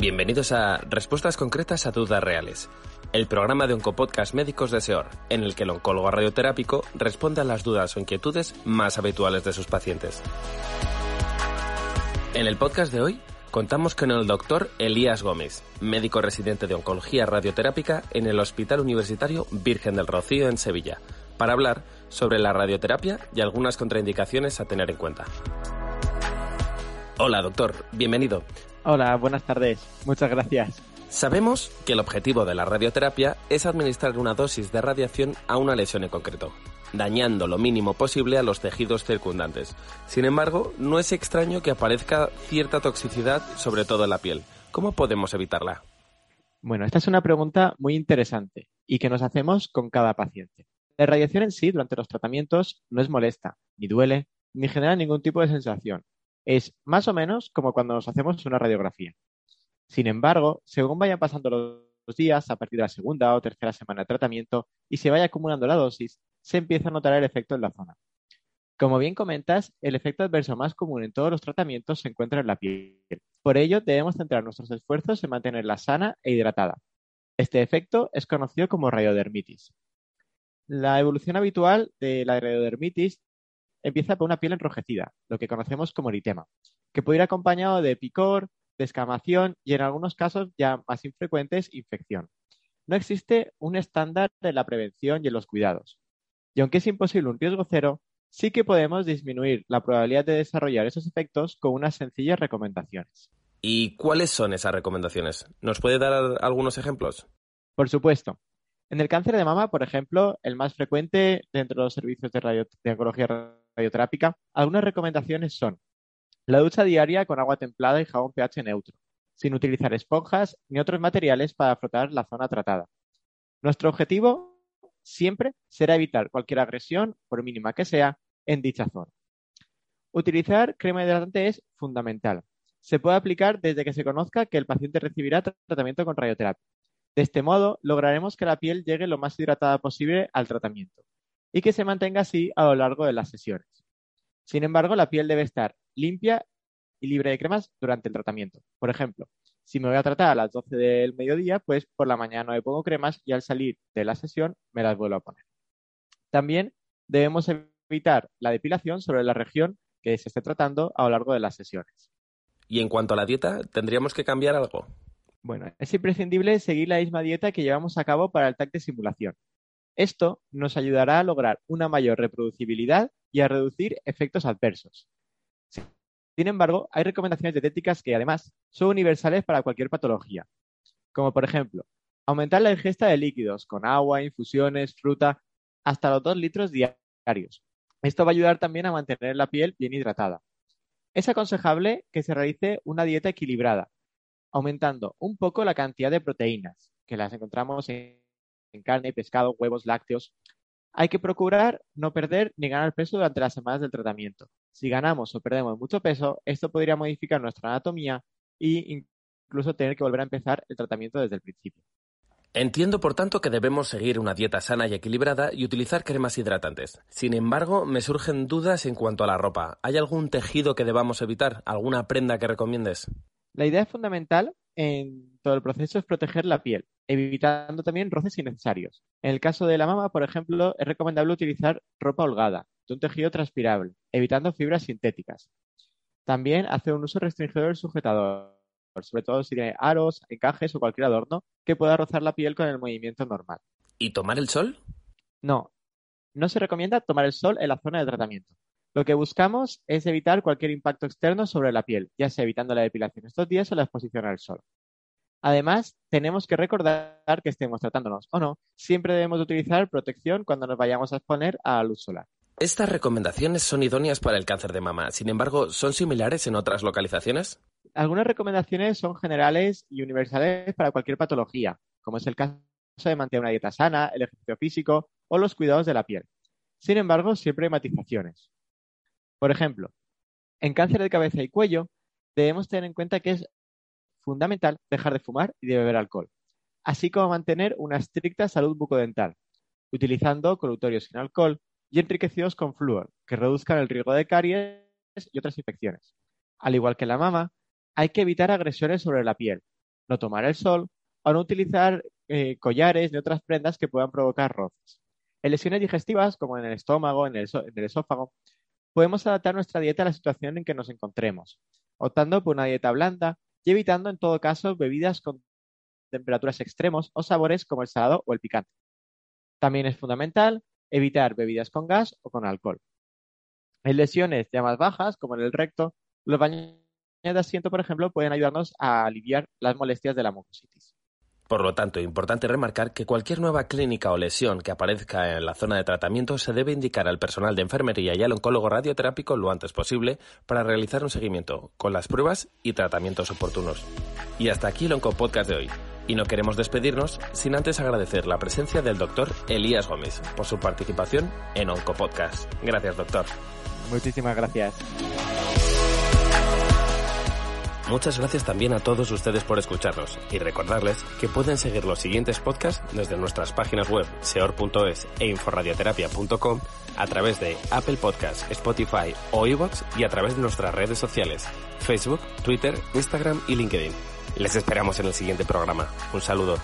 Bienvenidos a Respuestas concretas a dudas reales, el programa de Oncopodcast Médicos de SEOR, en el que el oncólogo radioterápico responde a las dudas o inquietudes más habituales de sus pacientes. En el podcast de hoy contamos con el doctor Elías Gómez, médico residente de oncología radioterápica en el Hospital Universitario Virgen del Rocío en Sevilla, para hablar sobre la radioterapia y algunas contraindicaciones a tener en cuenta. Hola, doctor, bienvenido. Hola, buenas tardes. Muchas gracias. Sabemos que el objetivo de la radioterapia es administrar una dosis de radiación a una lesión en concreto, dañando lo mínimo posible a los tejidos circundantes. Sin embargo, no es extraño que aparezca cierta toxicidad, sobre todo en la piel. ¿Cómo podemos evitarla? Bueno, esta es una pregunta muy interesante y que nos hacemos con cada paciente. La radiación en sí durante los tratamientos no es molesta, ni duele, ni genera ningún tipo de sensación, es más o menos como cuando nos hacemos una radiografía. Sin embargo, según vayan pasando los días, a partir de la segunda o tercera semana de tratamiento, y se vaya acumulando la dosis, se empieza a notar el efecto en la zona. Como bien comentas, el efecto adverso más común en todos los tratamientos se encuentra en la piel. Por ello, debemos centrar nuestros esfuerzos en mantenerla sana e hidratada. Este efecto es conocido como radiodermitis. La evolución habitual de la radiodermitis empieza por una piel enrojecida, lo que conocemos como eritema, que puede ir acompañado de picor, descamación y en algunos casos ya más infrecuentes, infección. No existe un estándar de la prevención y en los cuidados. Y aunque es imposible un riesgo cero, sí que podemos disminuir la probabilidad de desarrollar esos efectos con unas sencillas recomendaciones. ¿Y cuáles son esas recomendaciones? ¿Nos puede dar algunos ejemplos? Por supuesto. En el cáncer de mama, por ejemplo, el más frecuente dentro de los servicios de, radio, radioterápica, algunas recomendaciones son la ducha diaria con agua templada y jabón pH neutro, sin utilizar esponjas ni otros materiales para frotar la zona tratada. Nuestro objetivo siempre será evitar cualquier agresión, por mínima que sea, en dicha zona. Utilizar crema hidratante es fundamental. Se puede aplicar desde que se conozca que el paciente recibirá tratamiento con radioterapia. De este modo, lograremos que la piel llegue lo más hidratada posible al tratamiento y que se mantenga así a lo largo de las sesiones. Sin embargo, la piel debe estar limpia y libre de cremas durante el tratamiento. Por ejemplo, si me voy a tratar a las 12 del mediodía, pues por la mañana me pongo cremas y al salir de la sesión me las vuelvo a poner. También debemos evitar la depilación sobre la región que se esté tratando a lo largo de las sesiones. Y en cuanto a la dieta, ¿tendríamos que cambiar algo? Bueno, es imprescindible seguir la misma dieta que llevamos a cabo para el TAC de simulación. Esto nos ayudará a lograr una mayor reproducibilidad y a reducir efectos adversos. Sin embargo, hay recomendaciones dietéticas que además son universales para cualquier patología, como por ejemplo, aumentar la ingesta de líquidos con agua, infusiones, fruta, hasta los 2 litros diarios. Esto va a ayudar también a mantener la piel bien hidratada. Es aconsejable que se realice una dieta equilibrada, aumentando un poco la cantidad de proteínas, que las encontramos en carne, pescado, huevos, lácteos. Hay que procurar no perder ni ganar peso durante las semanas del tratamiento. Si ganamos o perdemos mucho peso, esto podría modificar nuestra anatomía e incluso tener que volver a empezar el tratamiento desde el principio. Entiendo, por tanto, que debemos seguir una dieta sana y equilibrada y utilizar cremas hidratantes. Sin embargo, me surgen dudas en cuanto a la ropa. ¿Hay algún tejido que debamos evitar? ¿Alguna prenda que recomiendes? La idea fundamental en todo el proceso es proteger la piel, evitando también roces innecesarios. En el caso de la mama, por ejemplo, es recomendable utilizar ropa holgada, de un tejido transpirable, evitando fibras sintéticas. También hacer un uso restringido del sujetador, sobre todo si tiene aros, encajes o cualquier adorno que pueda rozar la piel con el movimiento normal. ¿Y tomar el sol? No, no se recomienda tomar el sol en la zona de tratamiento. Lo que buscamos es evitar cualquier impacto externo sobre la piel, ya sea evitando la depilación estos días o la exposición al sol. Además, tenemos que recordar que estemos tratándonos o no, siempre debemos utilizar protección cuando nos vayamos a exponer a la luz solar. Estas recomendaciones son idóneas para el cáncer de mama, sin embargo, ¿son similares en otras localizaciones? Algunas recomendaciones son generales y universales para cualquier patología, como es el caso de mantener una dieta sana, el ejercicio físico o los cuidados de la piel. Sin embargo, siempre hay matizaciones. Por ejemplo, en cáncer de cabeza y cuello, debemos tener en cuenta que es fundamental dejar de fumar y de beber alcohol, así como mantener una estricta salud bucodental, utilizando colutorios sin alcohol y enriquecidos con flúor, que reduzcan el riesgo de caries y otras infecciones. Al igual que la mama, hay que evitar agresiones sobre la piel, no tomar el sol o no utilizar eh, collares ni otras prendas que puedan provocar roces. En lesiones digestivas, como en el estómago, en el esófago, podemos adaptar nuestra dieta a la situación en que nos encontremos, optando por una dieta blanda y evitando en todo caso bebidas con temperaturas extremos o sabores como el salado o el picante. También es fundamental evitar bebidas con gas o con alcohol. En lesiones ya más bajas, como en el recto, los baños de asiento, por ejemplo, pueden ayudarnos a aliviar las molestias de la mucositis. Por lo tanto, importante remarcar que cualquier nueva clínica o lesión que aparezca en la zona de tratamiento se debe indicar al personal de enfermería y al oncólogo radioterápico lo antes posible para realizar un seguimiento con las pruebas y tratamientos oportunos. Y hasta aquí el Oncopodcast de hoy. Y no queremos despedirnos sin antes agradecer la presencia del doctor Elías Gómez por su participación en Oncopodcast. Gracias, doctor. Muchísimas gracias. Muchas gracias también a todos ustedes por escucharnos y recordarles que pueden seguir los siguientes podcasts desde nuestras páginas web seor.es e inforadioterapia.com a través de Apple Podcasts, Spotify o iVoox y a través de nuestras redes sociales Facebook, Twitter, Instagram y LinkedIn. Les esperamos en el siguiente programa. Un saludo.